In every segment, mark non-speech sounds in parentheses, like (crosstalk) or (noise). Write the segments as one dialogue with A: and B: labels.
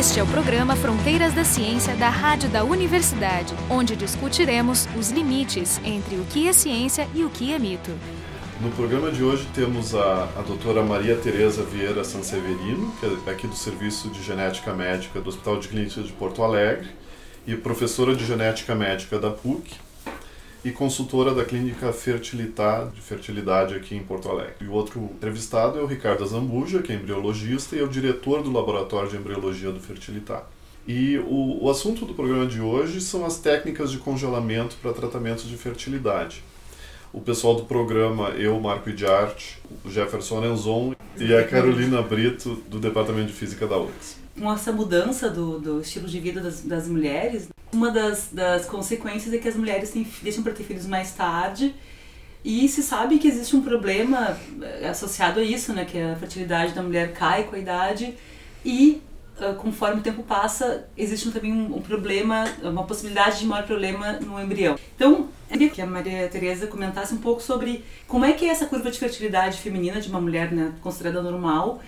A: Este é o programa Fronteiras da Ciência da Rádio da Universidade, onde discutiremos os limites entre o que é ciência e o que é mito.
B: No programa de hoje temos a, a doutora Maria Tereza Vieira Sanseverino, que é aqui do Serviço de Genética Médica do Hospital de Clínicas de Porto Alegre, e professora de Genética Médica da PUC, e consultora da clínica Fertilidade, de fertilidade aqui em Porto Alegre. E o outro entrevistado é o Ricardo Zambuja, que é embriologista e é o diretor do Laboratório de Embriologia do Fertilidade. E o, o assunto do programa de hoje são as técnicas de congelamento para tratamento de fertilidade. O pessoal do programa, eu, Marco de Arte, o Jefferson Enzon e a Carolina Brito, do Departamento de Física da UFRGS.
C: Com essa mudança do, do estilo de vida das, das mulheres, uma das, das consequências é que as mulheres têm, deixam para ter filhos mais tarde e se sabe que existe um problema eh, associado a isso, né, que a fertilidade da mulher cai com a idade e uh, conforme o tempo passa existe também um, problema, uma possibilidade de maior problema no embrião. Então, eu queria que a Maria Tereza comentasse um pouco sobre como é que é essa curva de fertilidade feminina de uma mulher né, considerada normal.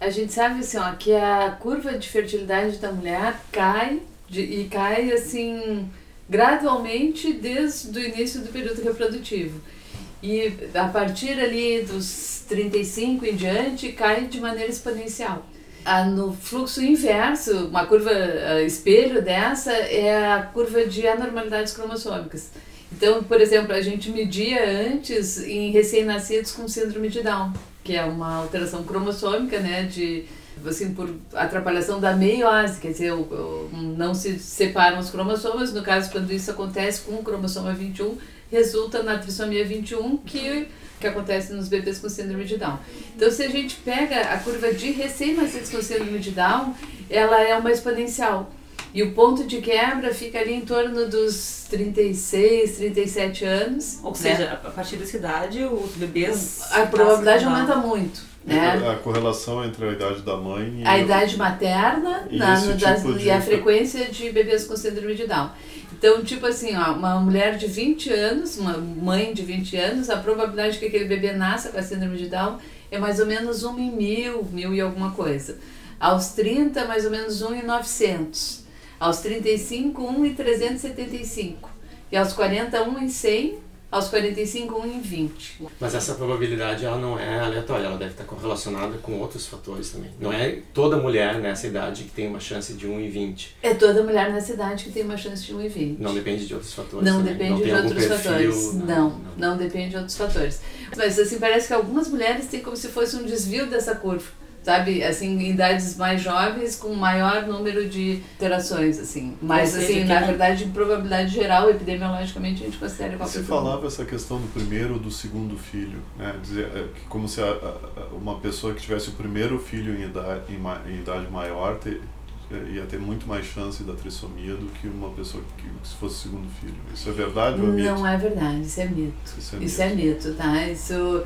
D: A gente sabe assim, ó, que a curva de fertilidade da mulher cai de, e cai assim gradualmente desde o início do período reprodutivo. E a partir ali dos 35 em diante cai de maneira exponencial. Ah, no fluxo inverso, uma curva espelho dessa é a curva de anormalidades cromossômicas. Então, por exemplo, a gente media antes em recém-nascidos com síndrome de Down, que é uma alteração cromossômica, né, de assim, por atrapalhação da meiose, quer dizer, não se separam os cromossomas, no caso, quando isso acontece com o cromossoma 21, resulta na trissomia 21, que, que acontece nos bebês com síndrome de Down. Então, se a gente pega a curva de recém-nascidos com síndrome de Down, ela é uma exponencial. E o ponto de quebra fica ali em torno dos 36, 37 anos.
C: Ou seja, né? a partir dessa idade, os bebês.
D: A probabilidade aumenta muito. Né?
B: A correlação entre a idade da mãe
D: e a idade materna e, na, no, tipo das, de... e a frequência de bebês com síndrome de Down. Então, tipo assim, ó, uma mulher de 20 anos, uma mãe de 20 anos, a probabilidade que aquele bebê nasça com a síndrome de Down é mais ou menos 1 em mil, mil e alguma coisa. Aos 30, mais ou menos 1 em 900. Aos 35, 1 em 375. E aos 40, 1 em 100 aos 45, 1 em 20.
E: Mas essa probabilidade ela não é aleatória, ela deve estar correlacionada com outros fatores também. Não é toda mulher nessa idade que tem uma chance de 1 em 20.
D: É toda mulher nessa idade que tem uma chance de 1 em 20.
E: Não depende de outros fatores.
D: Não
E: também.
D: depende
E: não
D: de outros
E: perfil,
D: fatores. Não não, não, não depende de outros fatores. Mas assim, parece que algumas mulheres têm como se fosse um desvio dessa curva sabe, assim, em idades mais jovens com maior número de interações, assim. Mas, assim, na verdade, em probabilidade geral, epidemiologicamente, a gente considera qualquer
B: Se falava essa questão do primeiro ou do segundo filho, né? Dizer, é, como se a, a, uma pessoa que tivesse o primeiro filho em idade, em, em idade maior ter, é, ia ter muito mais chance da trissomia do que uma pessoa que, que se fosse segundo filho. Isso é verdade ou é mito?
D: Não é verdade, isso é mito. Isso é mito, isso é mito tá? Isso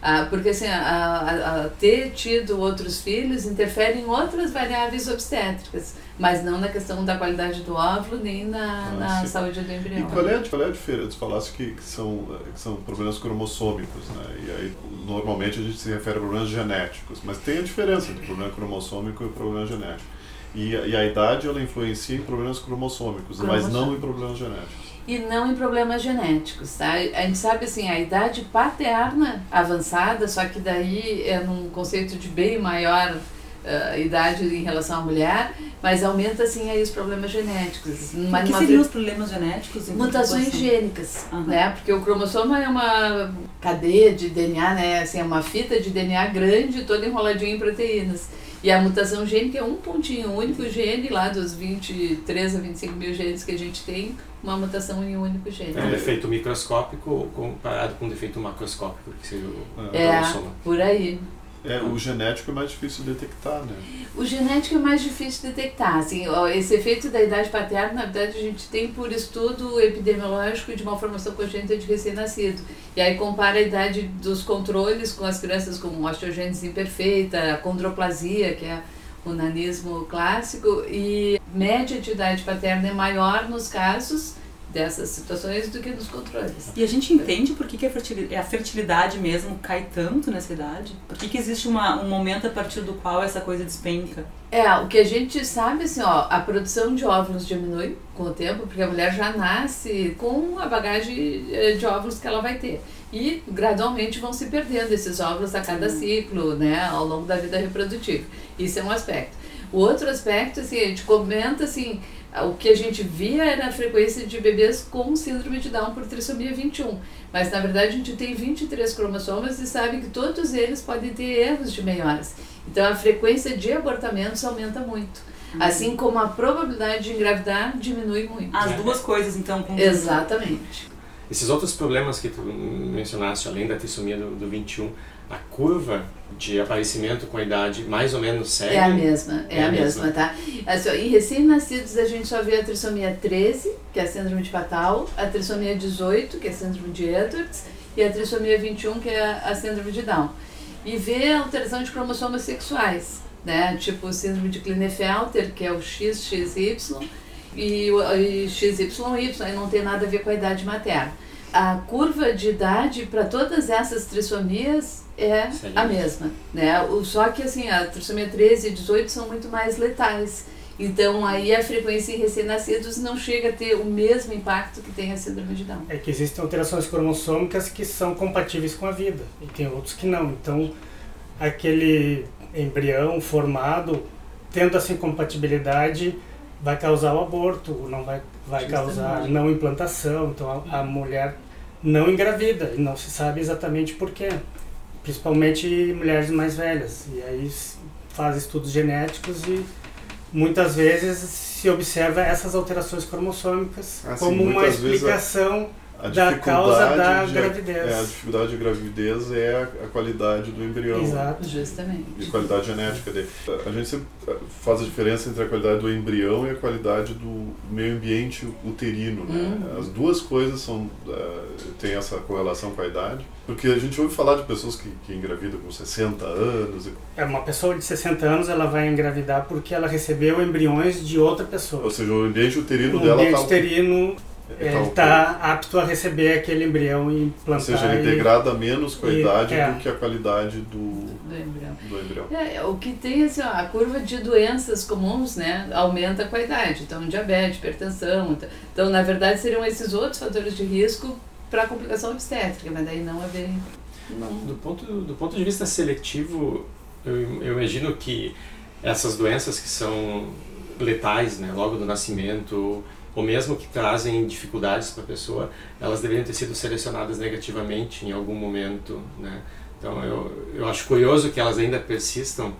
D: ah, porque assim, a, a, a, ter tido outros filhos interfere em outras variáveis obstétricas, mas não na questão da qualidade do óvulo nem na, ah, na saúde do embrião.
B: E qual é, qual é a diferença? Tu falaste que, que, são, que são problemas cromossômicos, né? E aí, normalmente a gente se refere a problemas genéticos, mas tem a diferença entre problema cromossômico e problema genético. E, e a idade ela influencia em problemas cromossômicos, mas não em problemas genéticos
D: e não em problemas genéticos, tá? A gente sabe assim, a idade paterna avançada, só que daí é num conceito de bem maior uh, idade em relação à mulher, mas aumenta assim aí os problemas genéticos.
C: o que seriam os problemas genéticos?
D: Mutações gênicas, uhum. né? Porque o cromossoma é uma cadeia de DNA, né? Assim, é uma fita de DNA grande, toda enroladinha em proteínas. E a mutação gênica é um pontinho, um único gene lá dos 23 a 25 mil genes que a gente tem, uma mutação em um único gene.
E: É um defeito microscópico comparado com um defeito macroscópico, que seria o
D: é, cromossomo. por aí.
B: É, o genético é mais difícil de detectar, né?
D: O genético é mais difícil de detectar. Assim, esse efeito da idade paterna, na verdade, a gente tem por estudo epidemiológico de malformação congênita de recém-nascido. E aí compara a idade dos controles com as crianças com osteogênese imperfeita, a condroplasia, que é o nanismo clássico, e média de idade paterna é maior nos casos dessas situações do que nos controles.
C: E a gente entende por que, que a, fertilidade, a fertilidade mesmo cai tanto nessa idade? Por que, que existe uma, um momento a partir do qual essa coisa despenca?
D: É, o que a gente sabe, assim, ó, a produção de óvulos diminui com o tempo, porque a mulher já nasce com a bagagem eh, de óvulos que ela vai ter. E gradualmente vão se perdendo esses óvulos a cada ciclo, né, ao longo da vida reprodutiva. Isso é um aspecto. O outro aspecto, assim, a gente comenta, assim, o que a gente via era a frequência de bebês com síndrome de Down por trissomia 21. Mas na verdade a gente tem 23 cromossomas e sabe que todos eles podem ter erros de meiose. Então a frequência de abortamentos aumenta muito.
C: Uhum.
D: Assim como a probabilidade de engravidar diminui muito.
C: As duas coisas, então, com
D: Exatamente.
E: Esses outros problemas que tu mencionaste, além da trissomia do, do 21, a curva de aparecimento com a idade mais ou menos segue?
D: É a mesma, é, é a, mesma, mesma, tá? Assim, em recém-nascidos a gente só vê a trissomia 13, que é a síndrome de Fatal, a trissomia 18, que é a síndrome de Edwards, e a trissomia 21, que é a síndrome de Down. E vê a alteração de cromossomos sexuais, né? Tipo síndrome de Klinefelter, que é o XXY, e o XYY, aí não tem nada a ver com a idade materna. A curva de idade para todas essas trissomias é a mesma, né? Só que assim, a trissomia 13 e 18 são muito mais letais. Então aí a frequência em recém-nascidos não chega a ter o mesmo impacto que tem a síndrome de Down.
F: É que existem alterações cromossômicas que são compatíveis com a vida e tem outros que não. Então aquele embrião formado tendo essa incompatibilidade vai causar o aborto, não vai, vai causar não implantação. Então a, a mulher não engravida e não se sabe exatamente por quê principalmente mulheres mais velhas. E aí faz estudos genéticos e muitas vezes se observa essas alterações cromossômicas assim, como uma explicação
B: a
F: da causa da
B: de,
F: gravidez.
B: É, a dificuldade de gravidez é a, a qualidade do embrião.
D: Exato. Justamente.
B: E a qualidade genética dele. A gente sempre faz a diferença entre a qualidade do embrião e a qualidade do meio ambiente uterino. Né? Uhum. As duas coisas são, uh, têm essa correlação com a idade. Porque a gente ouve falar de pessoas que, que engravidam com 60 anos.
F: É, uma pessoa de 60 anos ela vai engravidar porque ela recebeu embriões de outra pessoa.
B: Ou seja, o ambiente uterino
F: o
B: dela
F: está...
B: O
F: ambiente uterino ele está apto a receber aquele embrião e implantar.
B: Ou seja, ele
F: e...
B: degrada menos com a
F: e,
B: idade
F: é.
B: do que a qualidade do,
D: do embrião.
B: Do embrião.
D: É, o que tem assim, ó, a curva de doenças comuns né, aumenta com a idade. Então, diabetes, hipertensão. Então, na verdade, seriam esses outros fatores de risco para complicação obstétrica, mas daí não haver. Não.
E: Do, ponto, do ponto de vista seletivo, eu, eu imagino que essas doenças que são letais, né, logo do nascimento, ou mesmo que trazem dificuldades para a pessoa, elas deveriam ter sido selecionadas negativamente em algum momento, né? Então eu, eu acho curioso que elas ainda persistam.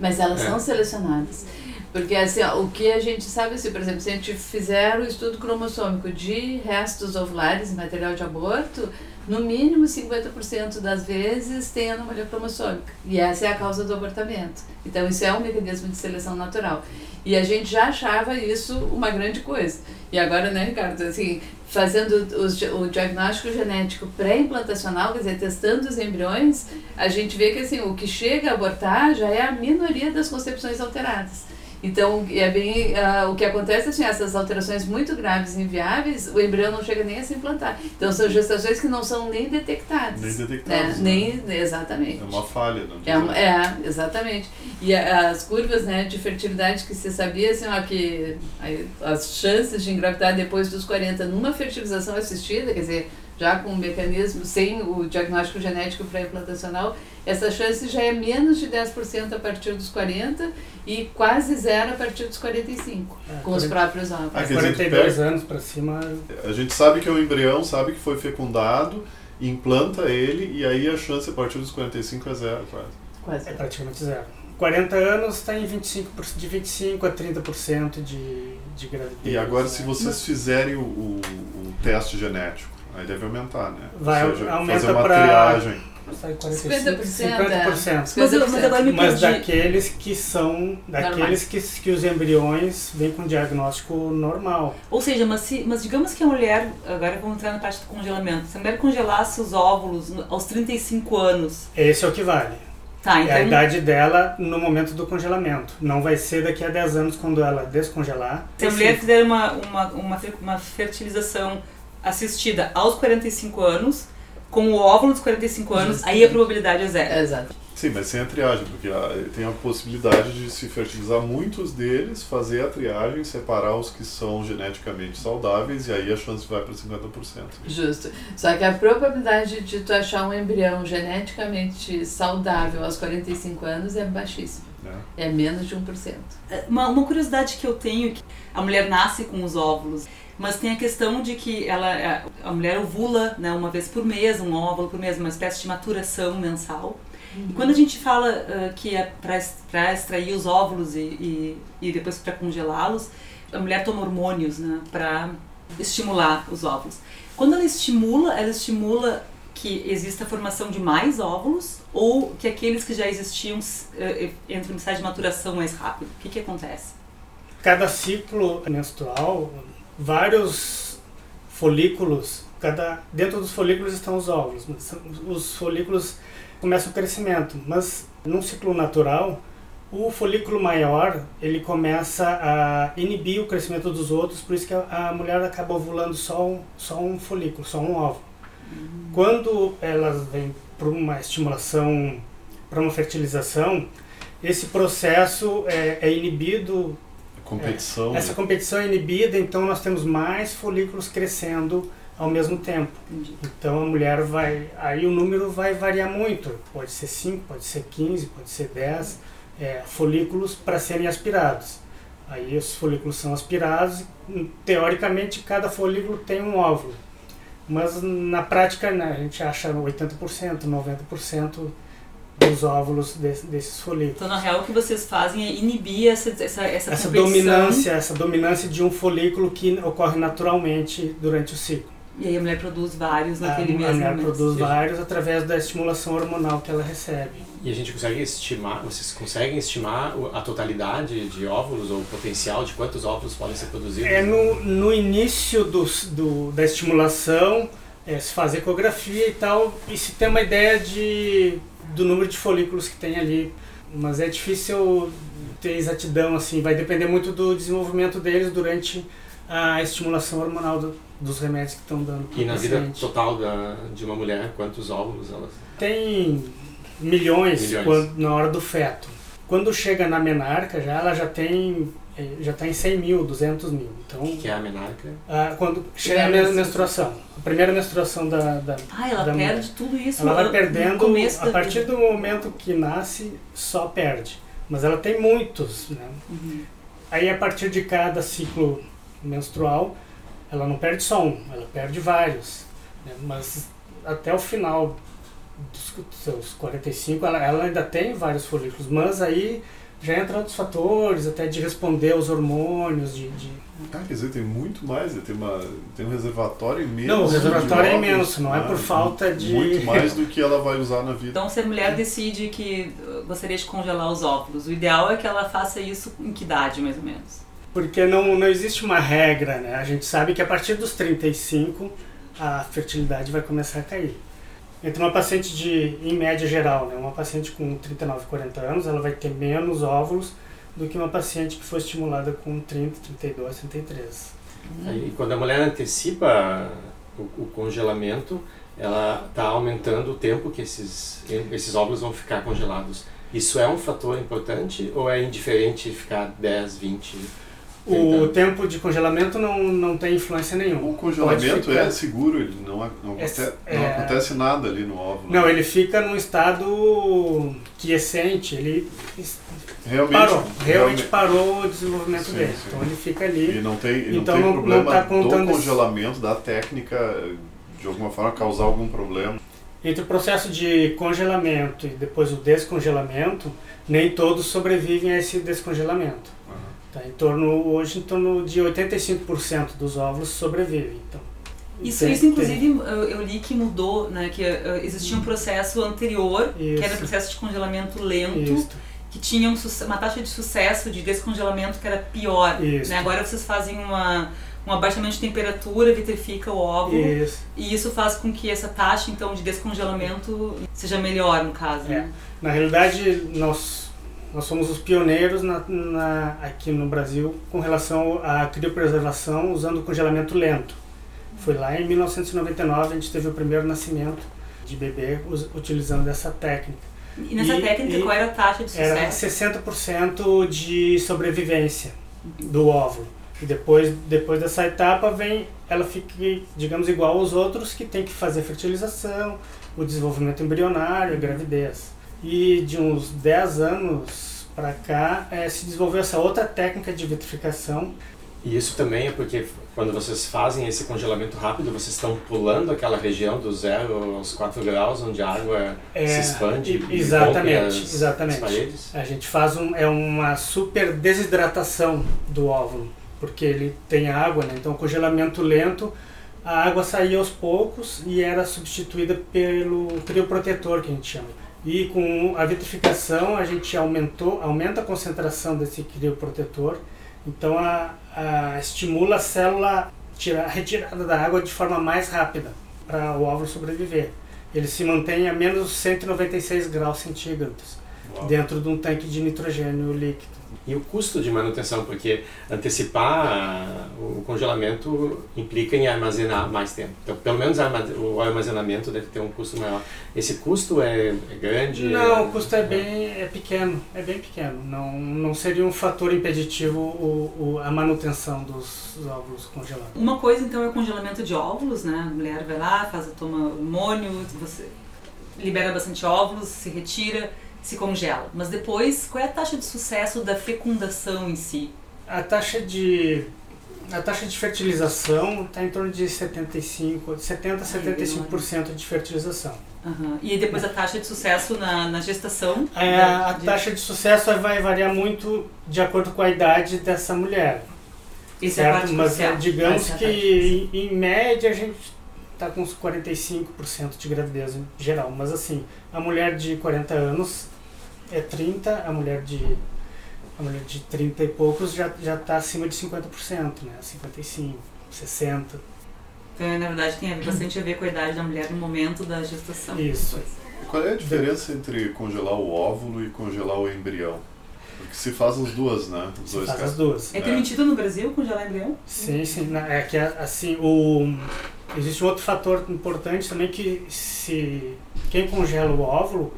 D: Mas elas
E: É.
D: são selecionadas. Porque assim, ó, o que a gente sabe, assim, por exemplo, se a gente fizer o estudo cromossômico de restos ovulares material de aborto, no mínimo 50% das vezes tem anomalia cromossômica. E essa é a causa do abortamento. Então isso é um mecanismo de seleção natural. E a gente já achava isso uma grande coisa. E agora, né, Ricardo, assim, fazendo os, o diagnóstico genético pré-implantacional, quer dizer, testando os embriões, a gente vê que assim, o que chega a abortar já é a minoria das concepções alteradas. Então, é bem uh, o que acontece assim, essas alterações muito graves e inviáveis, o embrião não chega nem a se implantar. Então, são gestações que não são nem detectadas.
B: Nem
D: Né?
B: detectadas. né?
D: Nem, exatamente.
B: É uma falha. Não
D: É, uma- é, exatamente. E a- as curvas né, de fertilidade que se sabia, assim, ó, que as chances de engravidar depois dos 40 numa fertilização assistida, quer dizer, já com o mecanismo, sem o diagnóstico genético pré-implantacional, essa chance já é menos de 10% a partir dos 40 e quase zero a partir dos 45,
F: É,
D: com os
F: 40
D: próprios óvulos.
B: Ah, quer dizer, tu
F: 42
B: pega-
F: anos para cima,
B: A gente sabe que é um embrião, sabe que foi fecundado, implanta ele e aí a chance a partir dos 45 é zero, quase.
D: Quase
F: é
D: zero.
F: praticamente zero. 40 anos está em 25%, por- de 25 a 30% de, de gravidez.
B: E agora, se vocês fizerem o, o, o teste genético, aí deve aumentar, né?
F: Vai,
B: Ou seja,
F: aumenta
B: fazer uma
F: pra-
B: triagem.
F: Sai 45,
D: 50%,
F: 50%.
C: Mas, eu, mas agora me
F: Mas daqueles que são, daqueles que, que os embriões vêm com diagnóstico normal.
C: Ou seja, mas, se, mas digamos que a mulher, agora vamos entrar na parte do congelamento, se a mulher congelasse os óvulos aos 35 anos,
F: Esse é o que vale.
C: Tá,
F: É a
C: então
F: idade dela no momento do congelamento. Não vai ser daqui a 10 anos quando ela descongelar.
C: se a mulher fizer uma, uma, uma, uma fertilização assistida aos 45 anos, com o óvulo dos 45 anos, aí a probabilidade é zero.
D: Exato.
B: Sim, mas sem a triagem, porque tem a possibilidade de se fertilizar muitos deles, fazer a triagem, separar os que são geneticamente saudáveis e aí a chance vai para 50%.
D: Justo. Só que a probabilidade de tu achar um embrião geneticamente saudável aos 45 anos é baixíssima.
B: Né?
D: É menos de 1%.
C: Uma, uma curiosidade que eu tenho, que a mulher nasce com os óvulos, mas tem a questão de que ela, a- mulher ovula né, uma vez por mês, um óvulo por mês, uma espécie de maturação mensal. E quando a gente fala ah, que é para extrair os óvulos e, e, e depois para congelá-los, a mulher toma hormônios né, para estimular os óvulos. Quando ela estimula, ela estimula que exista a formação de mais óvulos ou que aqueles que já existiam eh, entram em estágio de maturação mais rápido? O que, que acontece?
F: Cada ciclo menstrual, vários folículos, cada dentro dos folículos estão os óvulos. Os folículos começam o crescimento, mas num ciclo natural, o folículo maior ele começa a inibir o crescimento dos outros, por isso que a, a mulher acaba ovulando só um, só um folículo, só um óvulo. Quando elas vêm para uma estimulação, para uma fertilização, esse processo é, é inibido
B: Competição.
F: essa
B: né?
F: competição é inibida, então nós temos mais folículos crescendo ao mesmo tempo.
C: Entendi.
F: Então a mulher vai. Aí o número vai variar muito. Pode ser 5, pode ser 15, pode ser 10 é, folículos para serem aspirados. Aí os folículos são aspirados e, teoricamente, cada folículo tem um óvulo. Mas na prática né, a gente acha 80%, 90% dos óvulos desse- desses folículos.
C: Então, na real, o que vocês fazem é inibir essa, essa, essa,
F: essa dominância, essa dominância de um folículo que ocorre naturalmente durante o ciclo.
C: E aí a mulher produz vários
F: A,
C: naquele
F: a
C: mesmo
F: mulher
C: mês.
F: produz vários através da estimulação hormonal que ela recebe.
E: E a gente consegue estimar, vocês conseguem estimar a totalidade de óvulos ou o potencial de quantos óvulos podem ser produzidos?
F: É no, no início dos- do, da estimulação, é, se faz ecografia e tal, e se tem uma ideia de, do número de folículos que tem ali. Mas é difícil ter exatidão, assim, vai depender muito do desenvolvimento deles durante a estimulação hormonal do- dos remédios que estão dando
E: E na vida total da, de uma mulher, quantos óvulos ela
F: Tem milhões,
E: Milhões.
F: quando- na hora do feto. Quando chega na menarca, já ela já tem já está em 100 mil, 200 mil. Então,
E: que é a menarca?
F: ah, quando chega a
D: Primeira
F: men- menstruação, a primeira menstruação da, da
C: Ah, ela
F: da
C: perde
F: mulher.
C: tudo isso
F: ela vai perdendo a partir
C: vida.
F: do momento que nasce, só perde. Mas ela tem muitos, né?
C: Uhum.
F: Aí a partir de cada ciclo menstrual, ela não perde só um, ela perde vários. né? Mas até o final dos seus 45, ela, ela ainda tem vários folículos, mas aí já entra outros fatores, até de responder aos hormônios, de, de...
B: Ah, quer dizer, tem muito mais, né? tem, uma, tem um reservatório imenso.
F: Não, o reservatório é imenso, não é por
B: né?
F: falta de-
B: Muito mais (laughs) do que ela vai usar na vida.
C: Então, se a mulher decide que gostaria de congelar os óvulos, o ideal é que ela faça isso em que idade, mais ou menos?
F: Porque não, não existe uma regra, né? A gente sabe que a partir dos 35 a fertilidade vai começar a cair. Entre uma paciente de, em média geral, né? uma paciente com 39, 40 anos, ela vai ter menos óvulos do que uma paciente que foi estimulada com 30, 32, 33.
E: Aí, quando a mulher antecipa o, o congelamento, ela está aumentando o tempo que esses, esses óvulos vão ficar congelados. Isso é um fator importante ou é indiferente ficar 10, 20?
F: O
E: 30?
F: tempo de congelamento não, não tem influência nenhuma.
B: O congelamento é seguro, ele não, não,
F: É-
B: aconte-
F: é-
B: não acontece nada ali no óvulo.
F: Não, ele fica num estado quiescente, ele
B: realmente,
F: parou, realmente
B: realmente-
F: parou o desenvolvimento
B: Sim,
F: dele.
B: sim.
F: Então ele fica ali.
B: E não tem, e
F: Então
B: não tem
F: não- não
B: problema
F: tá contando
B: do congelamento, da técnica, de alguma forma causar algum problema.
F: Entre o processo de congelamento e depois o descongelamento, nem todos sobrevivem a esse descongelamento. Tá? Em torno, hoje, em torno de 85% dos óvulos sobrevivem. Então,
C: Isso,
F: tem-
C: isso inclusive, eu, eu li que mudou, né? Que uh, existia um processo anterior, que era o
F: Isso.
C: processo de congelamento lento,
F: tem- Isso.
C: que tinha um uma taxa de sucesso de descongelamento que era pior.
F: Isso.
C: Né? Agora vocês fazem uma, um abaixamento de temperatura vitrifica o óvulo.
F: Isso.
C: E isso faz com que essa taxa, então, de descongelamento seja melhor, no caso,
F: É.
C: né?
F: Na realidade, nós, nós somos os pioneiros na, na- aqui no Brasil com relação à criopreservação usando congelamento lento. Foi lá em 1999 a gente teve o primeiro nascimento de bebê us- utilizando essa técnica.
C: E nessa
F: E-
C: técnica,
F: e
C: qual era a taxa de
F: Era
C: sucesso?
F: 60% de sobrevivência do óvulo. E depois, depois dessa etapa vem, ela fica, digamos, igual aos outros que tem que fazer fertilização, o desenvolvimento embrionário, a gravidez. E de uns 10 anos para cá eh, se desenvolveu essa outra técnica de vitrificação.
E: E isso também é porque quando vocês fazem esse congelamento rápido, vocês estão pulando aquela região do zero aos 4 graus, onde a água
F: É,
E: se expande
F: e-
E: e
F: exatamente,
E: rompe as,
F: exatamente.
E: as paredes.
F: A gente faz um, é uma super desidratação do óvulo, porque ele tem água, né? então congelamento lento, a água saía aos poucos e era substituída pelo crioprotetor que a gente chama. E com a vitrificação a gente aumentou, aumenta a concentração desse crioprotetor, então a, a estimula a célula tirar, a retirada da água de forma mais rápida para o óvulo sobreviver. Ele se mantém a menos 196 graus centígrados
E: Uau.
F: dentro de um tanque de nitrogênio líquido.
E: E o custo de manutenção, porque antecipar o congelamento implica em armazenar mais tempo. Então, pelo menos o armazenamento deve ter um custo maior. Esse custo é, é grande?
F: Não, o custo é bem é pequeno, é bem pequeno. Não, não seria um fator impeditivo o, o- a manutenção dos óvulos congelados.
C: Uma coisa, então, é o congelamento de óvulos, né? A mulher vai lá, faz, toma hormônio, você libera bastante óvulos, se retira, se congela. Mas depois, qual é a taxa de sucesso da fecundação em si?
F: A taxa de a taxa de fertilização está em torno de 75, 70 a 75% de fertilização.
C: Aham. E depois a taxa de sucesso na, na gestação?
F: É,
C: Da-
F: a
C: de-
F: taxa de sucesso vai variar muito de acordo com a idade dessa mulher.
C: Isso é
F: certo?
C: parte
F: Mas
C: crucial.
F: é, digamos
C: é
F: que em, em média a gente está com uns 45% de gravidez em geral. Mas assim, a mulher de 40 anos é 30, a mulher de a mulher de 30 e poucos já já está acima de 50%, né? 55, 60.
C: Então, na verdade, tem bastante a ver com a idade da mulher no momento da gestação.
F: Isso.
B: E qual é a diferença entre congelar o óvulo e congelar o embrião? Porque se faz as duas, né? Os
F: Se
B: dois
F: faz
B: casos.
F: as duas.
C: É permitido no Brasil congelar embrião?
F: Sim, sim. É que assim, o, existe um outro fator importante também que se quem congela o óvulo,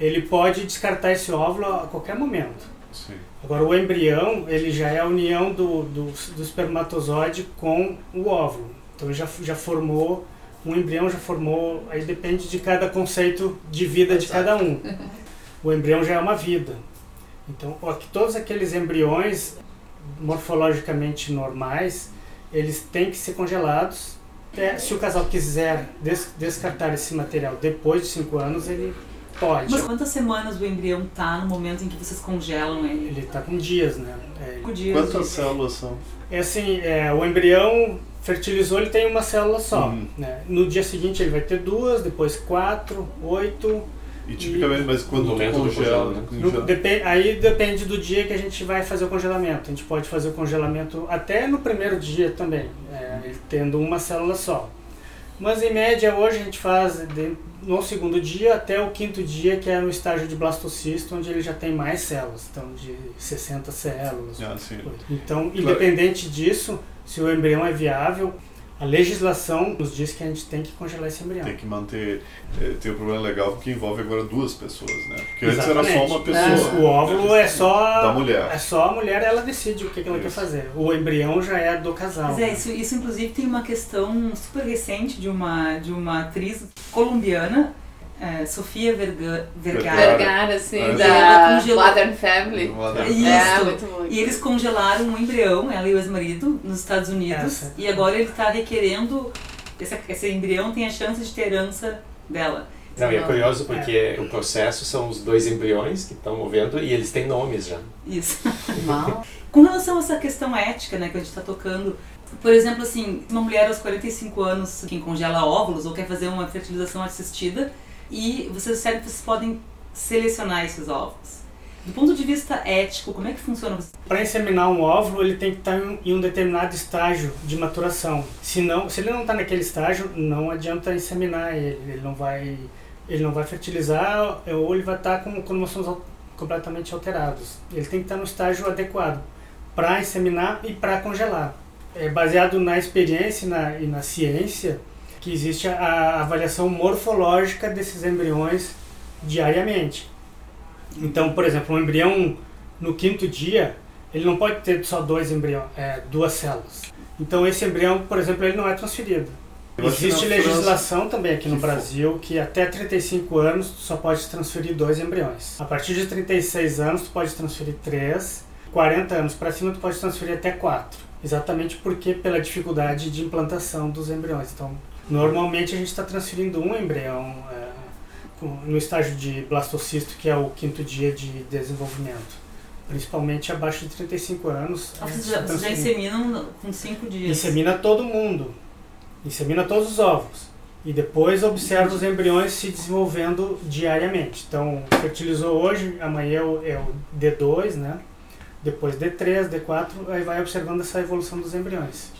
F: ele pode descartar esse óvulo a qualquer momento.
B: Sim.
F: Agora o embrião, ele já é a união do, do, do espermatozoide com o óvulo. Então já, já formou, um embrião já formou, aí depende de cada conceito de vida de cada um. O embrião já é uma vida. Então, ó, que todos aqueles embriões morfologicamente normais, eles têm que ser congelados. É, se o casal quiser des- descartar esse material depois de 5 anos, ele pode.
C: Mas quantas semanas o embrião tá no momento em que vocês congelam ele?
F: Ele está com dias, né? É,
C: dias
B: Quantas
C: de-
B: células são?
F: É assim, é, o embrião fertilizou, ele tem uma célula só.
B: Uhum.
F: Né? No dia seguinte ele vai ter duas, depois quatro, oito.
B: E tipicamente, mas quando
E: No
B: tu
E: momento do
B: congela.
F: No-
B: congela-
F: depe- aí depende do dia que a gente vai fazer o congelamento. A gente pode fazer o congelamento até no primeiro dia também, é, ele tendo uma célula só. Mas em média hoje a gente faz de- no segundo dia até o quinto dia, que é no estágio de blastocisto, onde ele já tem mais células, então de 60 células.
B: Ah, sim.
F: Então, independente disso, se o embrião é viável, a legislação nos diz que a gente tem que congelar esse embrião.
B: Tem que manter. eh, Tem um problema legal porque envolve agora duas pessoas, né? Porque antes era só
F: Exatamente.
B: uma
F: Mas
B: pessoa.
F: O óvulo é só
B: Da mulher.
F: É só a mulher, ela decide o que, que ela quer
B: Isso.
F: fazer. O embrião já é do casal.
C: Mas é, isso, isso inclusive tem uma questão super recente de uma, de uma atriz colombiana, é, Sofia Verga, Vergara.
B: Vergara.
D: Assim,
B: É.
D: da
C: congelou-
D: Modern Family.
B: Uma-
C: Isso.
D: É, muito bom.
C: E eles congelaram um embrião, ela e o ex-marido, nos Estados Unidos.
F: Essa.
C: E agora ele está requerendo. Esse, esse embrião tem a chance de ter herança dela.
E: Não, e é curioso porque o processo são os dois embriões que estão movendo e eles têm nomes já.
C: Isso. (laughs) Com relação a essa questão ética, né, que a gente está tocando, por exemplo, assim, uma mulher aos 45 anos que congela óvulos ou quer fazer uma fertilização assistida e vocês sabem que vocês podem selecionar esses óvulos. Do ponto de vista ético, como é que funciona?
F: Para inseminar um óvulo, ele tem que estar em um determinado estágio de maturação. Se, não, se ele não está naquele estágio, não adianta inseminar ele. Ele não vai, ele não vai fertilizar ou ele vai estar com cromossomos completamente alterados. Ele tem que estar no estágio adequado para inseminar e para congelar. É baseado na experiência e na, e na ciência que existe a, avaliação morfológica desses embriões diariamente. Então, por exemplo, um embrião no quinto dia, ele não pode ter só dois embriões, é, duas células. Então, esse embrião, por exemplo, ele não é transferido. Existe legislação França, também aqui no Brasil que até 35 anos tu só pode transferir dois embriões. A partir de 36 anos tu pode transferir três, 40 anos para cima tu pode transferir até quatro. Exatamente porque pela dificuldade de implantação dos embriões. Então, normalmente a gente está transferindo um embrião é, no estágio de blastocisto, que é o quinto dia de desenvolvimento. Principalmente abaixo de 35 anos.
C: Ah, vocês já, já inseminam com 5 dias?
F: Insemina todo mundo. Insemina todos os ovos. E depois observa os embriões se desenvolvendo diariamente. Então, fertilizou hoje, amanhã é o D2, né? Depois D3, D4, aí vai observando essa evolução dos embriões.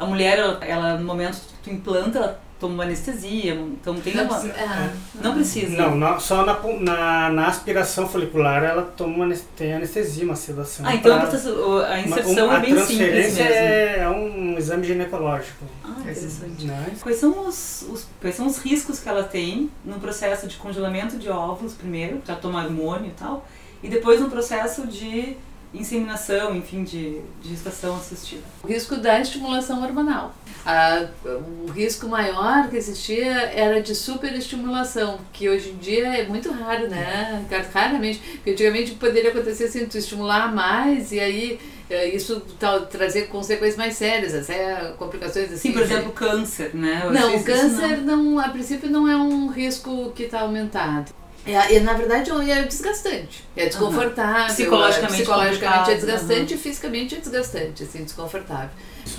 C: A mulher, ela, ela no momento que tu implanta, ela toma uma anestesia, então tem
D: não
C: uma...
D: Precisa, é.
C: Não precisa.
F: Não, não só na, na, na, aspiração folicular ela toma uma, tem anestesia, uma sedação.
C: Ah, então pra, a inserção uma, uma, é bem simples mesmo.
F: É, é um exame ginecológico.
C: Ah, interessante. Né? Quais, são os, os, quais são os riscos que ela tem no processo de congelamento de óvulos primeiro, para tomar hormônio e tal, e depois no processo de inseminação, enfim, de, de gestação assistida.
D: O risco da estimulação hormonal. A, o risco maior que existia era de superestimulação, que hoje em dia é muito raro, né? Raramente. Porque antigamente poderia acontecer assim, tu estimular mais e aí é, isso tal, trazer consequências mais sérias, até complicações assim.
C: Sim, por exemplo, câncer, né?
D: Eu não, o câncer não... não, a princípio não é um risco que está aumentado. É, e na verdade é desgastante, é desconfortável, uhum.
C: psicologicamente,
D: psicologicamente é desgastante uhum. e fisicamente é desgastante, assim, desconfortável.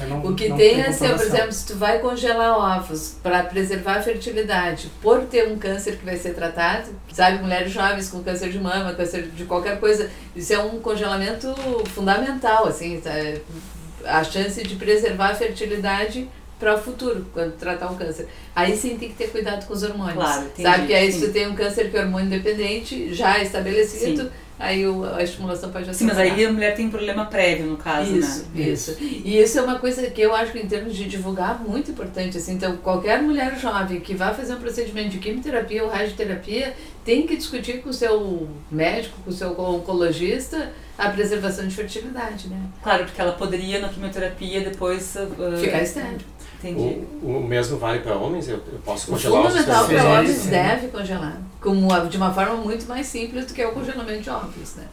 F: Não,
D: o que tem é assim, por exemplo, se tu vai congelar ovos para preservar a fertilidade, por ter um câncer que vai ser tratado, sabe, mulheres jovens com câncer de mama, câncer de qualquer coisa, isso é um congelamento fundamental, assim, tá? a chance de preservar a fertilidade para o futuro, quando tratar um câncer. Aí sim tem que ter cuidado com os hormônios.
C: Claro, entendi,
D: Sabe que aí
C: sim.
D: se tu tem um câncer que é hormônio dependente, já estabelecido, sim. aí o, a estimulação pode
C: Sim, mas aí a mulher tem um problema prévio, no caso,
D: isso,
C: né?
D: Isso, E isso é uma coisa que eu acho que em termos de divulgar, muito importante. Assim, então, qualquer mulher jovem que vá fazer um procedimento de quimioterapia ou radioterapia tem que discutir com o seu médico, com o seu oncologista, a preservação de fertilidade, né?
C: Claro, porque ela poderia na quimioterapia depois... Uh,
D: Ficar estéril.
C: Entendi.
E: O, o mesmo vale para homens? Eu, eu posso congelar
D: o fundamental para homens deve congelar. Como, de uma forma muito mais simples do que o congelamento de óvulos, né?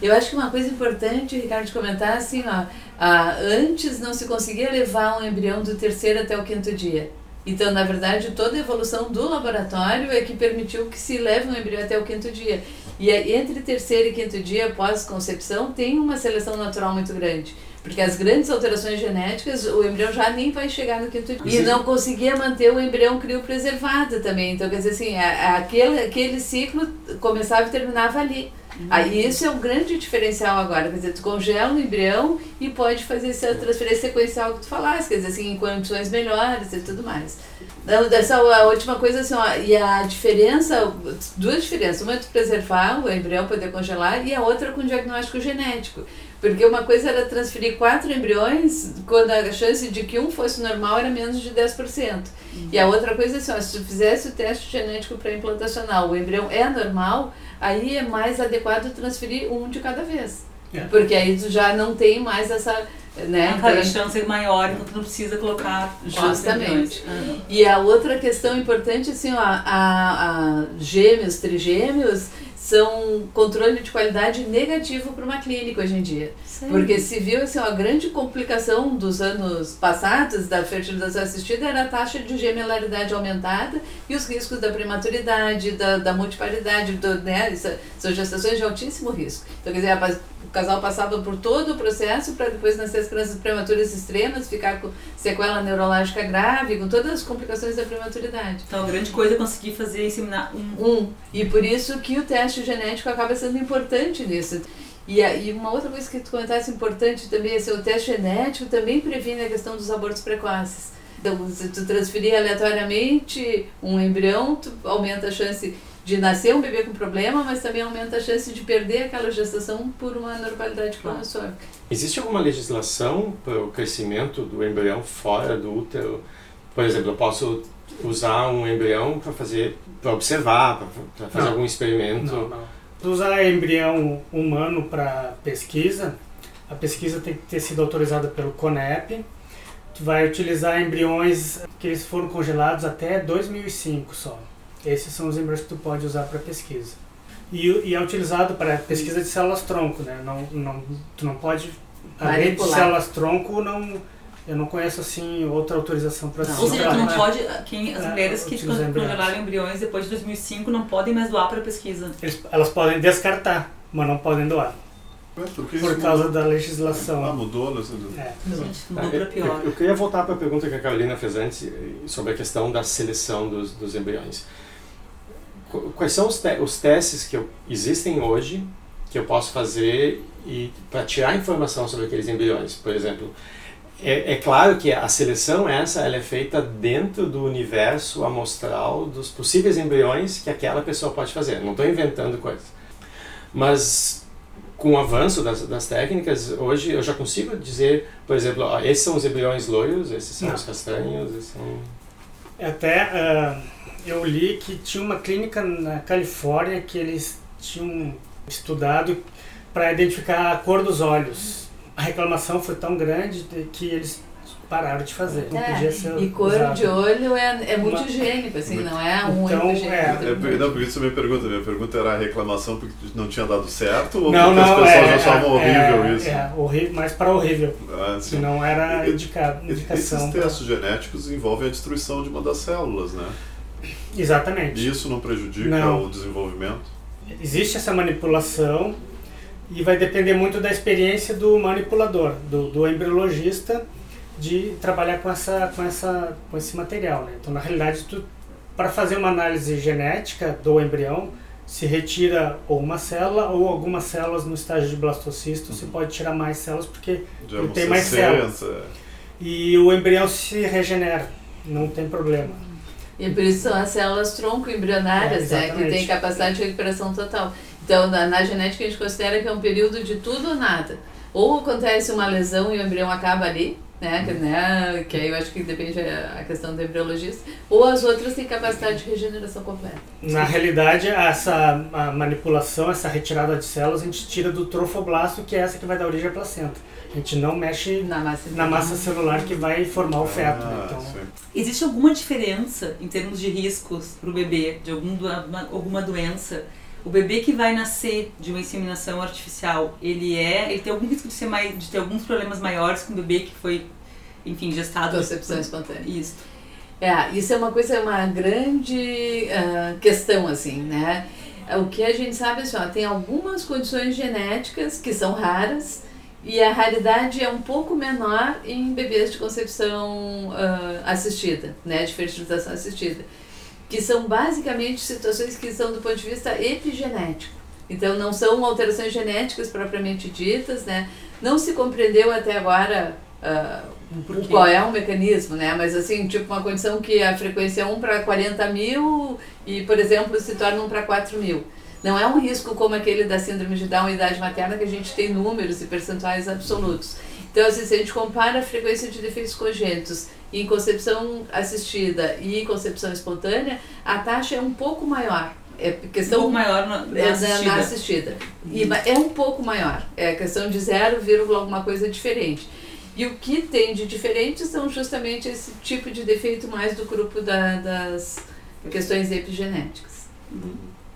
D: Eu acho que uma coisa importante, Ricardo, de comentar assim, ó, ah, antes não se conseguia levar um embrião do terceiro até o quinto dia. Então, na verdade, toda a evolução do laboratório é que permitiu que se leve um embrião até o quinto dia. E entre terceiro e quinto dia pós-concepção tem uma seleção natural muito grande. Porque as grandes alterações genéticas, o embrião já nem vai chegar no quinto dia. E não conseguia manter o embrião criopreservado também. Então, quer dizer assim, aquele, aquele ciclo começava e terminava ali. Uhum. Aí isso é um grande diferencial agora, quer dizer, tu congela o embrião e pode fazer essa transferência sequencial que tu falaste, quer dizer, assim, em condições melhores e tudo mais. Então, essa a última coisa assim, ó, e a diferença, duas diferenças, uma é tu preservar o embrião, poder congelar, e a outra com diagnóstico genético. Porque uma coisa era transferir quatro embriões, quando a chance de que um fosse normal era menos de 10%. Uhum. E a outra coisa é assim, ó, se tu fizesse o teste genético pré-implantacional, o embrião é normal, aí é mais adequado transferir um de cada vez. É. Porque aí tu já não tem mais essa. Né?
C: Ah, a chance é maior, então tu não precisa colocar
D: Justamente. Uhum. E a outra questão importante, assim, ó, a, a gêmeos, trigêmeos, são controle de qualidade negativo para uma clínica hoje em dia. Sim. Porque se viu assim, a grande complicação dos anos passados da fertilização assistida era a taxa de gemelaridade aumentada e os riscos da prematuridade, da, da multiparidade, do, né, são gestações de altíssimo risco. Então, quer dizer, o casal passava por todo o processo para depois nascer as crianças prematuras extremas, ficar com sequela neurológica grave, com todas as complicações da prematuridade.
C: Então, a grande coisa é conseguir fazer inseminar um.
D: Um. E por isso que o teste genético acaba sendo importante nisso. E, e uma outra coisa que tu comentasse importante também, assim, o teste genético também previne a questão dos abortos precoces. Então, se tu transferir aleatoriamente um embrião, tu aumenta a chance de nascer um bebê com problema, mas também aumenta a chance de perder aquela gestação por uma normalidade cromossômica.
E: Existe alguma legislação para o crescimento do embrião fora do útero? Por exemplo, eu posso usar um embrião para fazer, para observar, para fazer
F: Não.
E: algum experimento?
F: Não, não. Tu usar embrião humano para pesquisa, a pesquisa tem que ter sido autorizada pelo CONEP. Tu vai utilizar embriões que eles foram congelados até 2005 só. Esses são os embriões que tu pode usar para pesquisa. E, e é utilizado para pesquisa de células-tronco, né? Não, não, tu não pode... Além de células-tronco, não, eu não conheço assim outra autorização para
C: Ou seja, tu não
F: né?
C: pode. Quem, as
F: É,
C: mulheres que congelaram embriões depois de 2005 não podem mais doar para pesquisa.
F: Eles- elas podem descartar, mas não podem doar.
B: Por
F: causa
B: mudou?
F: da legislação.
B: Ah, mudou? né?
F: É.
C: Gente,
E: Tá,
C: mudou para pior.
E: eu- eu queria voltar para a pergunta que a Carolina fez antes eh, sobre a questão da seleção dos, dos embriões. Qu- Quais são os, te- os testes que eu- existem hoje que eu posso fazer e para tirar informação sobre aqueles embriões? Por exemplo, é, é claro que a seleção essa ela é feita dentro do universo amostral dos possíveis embriões que aquela pessoa pode fazer. Não estou inventando coisas. Mas com o avanço das, das técnicas, hoje eu já consigo dizer, por exemplo, ó, esses são os embriões loiros, esses são
F: Não.
E: os castanhos, esses são...
F: Até ah, eu li que tinha uma clínica na Califórnia que eles tinham estudado para identificar a cor dos olhos. A reclamação foi tão grande de- que eles pararam de fazer. Não
D: É,
F: podia ser
D: E cor
F: usado.
D: de olho é, é muito higiênico, assim,
B: Muito.
D: não é um
F: Então,
D: único
F: é,
B: É, por- não, por isso a minha pergunta. Minha pergunta era a reclamação porque não tinha dado certo ou
F: Não,
B: porque
F: não,
B: as pessoas
F: é,
B: achavam horrível
F: é,
B: isso?
F: É, horrível, mas para horrível.
B: Ah, sim.
F: não era
B: E-
F: indicado, indicação.
B: Esses
F: pra-
B: testes genéticos envolvem a destruição de uma das células, né?
F: Exatamente.
B: E isso não prejudica
F: Não.
B: o desenvolvimento?
F: existe essa manipulação e vai depender muito da experiência do manipulador, do, do embriologista, de trabalhar com, essa, com, essa, com esse material. Né? Então, na realidade, para fazer uma análise genética do embrião, se retira ou uma célula ou algumas células no estágio de blastocisto, você pode tirar mais células porque
B: Já
F: Ele
B: uns
F: tem mais
B: 60,
F: e o embrião se regenera, não tem problema.
D: E por isso são as células tronco embrionárias,
F: É,
D: né, que têm capacidade de recuperação total. Então, na, na genética, a gente considera que é um período de tudo ou nada. Ou acontece uma lesão e o embrião acaba ali, né, que, né, que aí eu acho que depende a a questão do embriologista, ou as outras têm capacidade de regeneração completa.
F: Na realidade, essa manipulação, essa retirada de células, a gente tira do trofoblasto, que é essa que vai dar origem à placenta. A gente não mexe
D: Na massa
F: na massa celular que vai formar o feto. né?
B: Ah,
F: Então,
B: sim.
C: Existe alguma diferença em termos de riscos para o bebê, de algum, alguma doença? O bebê que vai nascer de uma inseminação artificial, ele é, ele tem algum risco de ser mais, de ter alguns problemas maiores que um bebê que foi, enfim, gestado.
D: concepção espontânea.
C: Isso.
D: É, isso é uma coisa, uma grande ah, questão, assim, né? O que a gente sabe, assim, ó, tem algumas condições genéticas que são raras e a raridade é um pouco menor em bebês de concepção ah, assistida, né? De fertilização assistida. Que são basicamente situações que são do ponto de vista epigenético. Então, não são alterações genéticas propriamente ditas, né? Não se compreendeu até agora
C: quê?
D: qual é o mecanismo, né? Mas assim, tipo uma condição que a frequência é 1 para 40 mil e, por exemplo, se torna 1 para 4 mil. Não é um risco como aquele da síndrome de Down e idade materna que a gente tem números e percentuais absolutos. Então, assim, se a gente compara a frequência de defeitos congênitos em concepção assistida e concepção espontânea, a taxa é um pouco maior. É
C: Um
D: questão
C: pouco maior na, na
D: é, na-
C: assistida.
D: na assistida. E, é um pouco maior. É questão de 0, alguma coisa diferente. E o que tem de diferente são justamente esse tipo de defeito mais do grupo da- das questões epigenéticas.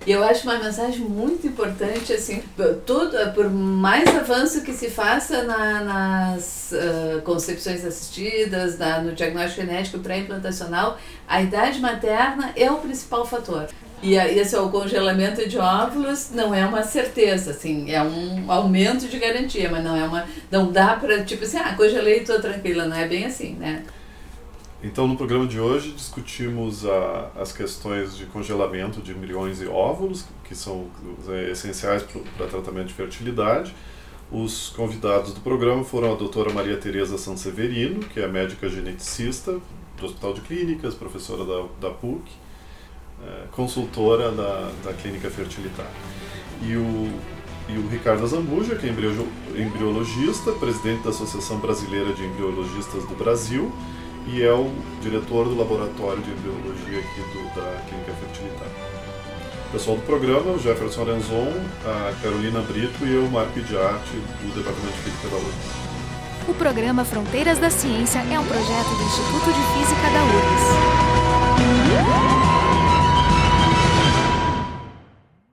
D: E eu acho uma mensagem muito importante, assim, tudo, por mais avanço que se faça na- nas ah, concepções assistidas, na- no diagnóstico genético pré-implantacional, a idade materna é o principal fator. E esse o congelamento de óvulos não é uma certeza, assim, é um aumento de garantia, mas não é uma, não dá pra, tipo assim, ah, congelei e tô tranquila, não é bem assim, né?
B: Então, no programa de hoje, discutimos a, as questões de congelamento de embriões e óvulos, que são é, essenciais para tratamento de fertilidade. Os convidados do programa foram a doutora Maria Tereza Sanseverino, que é médica geneticista do Hospital de Clínicas, professora da, da PUC, é, consultora da, da Clínica Fertilitar. E o, e o Ricardo Zambuja, que é embriologista, presidente da Associação Brasileira de Embriologistas do Brasil, e é o diretor do laboratório de embriologia aqui do, da Clínica Fertilitar. O pessoal do programa, o Jefferson Arenzon, a Carolina Brito e eu, Marco de Arte, do Departamento de Física da URGS.
A: O programa Fronteiras da Ciência é um projeto do Instituto de Física da URGS.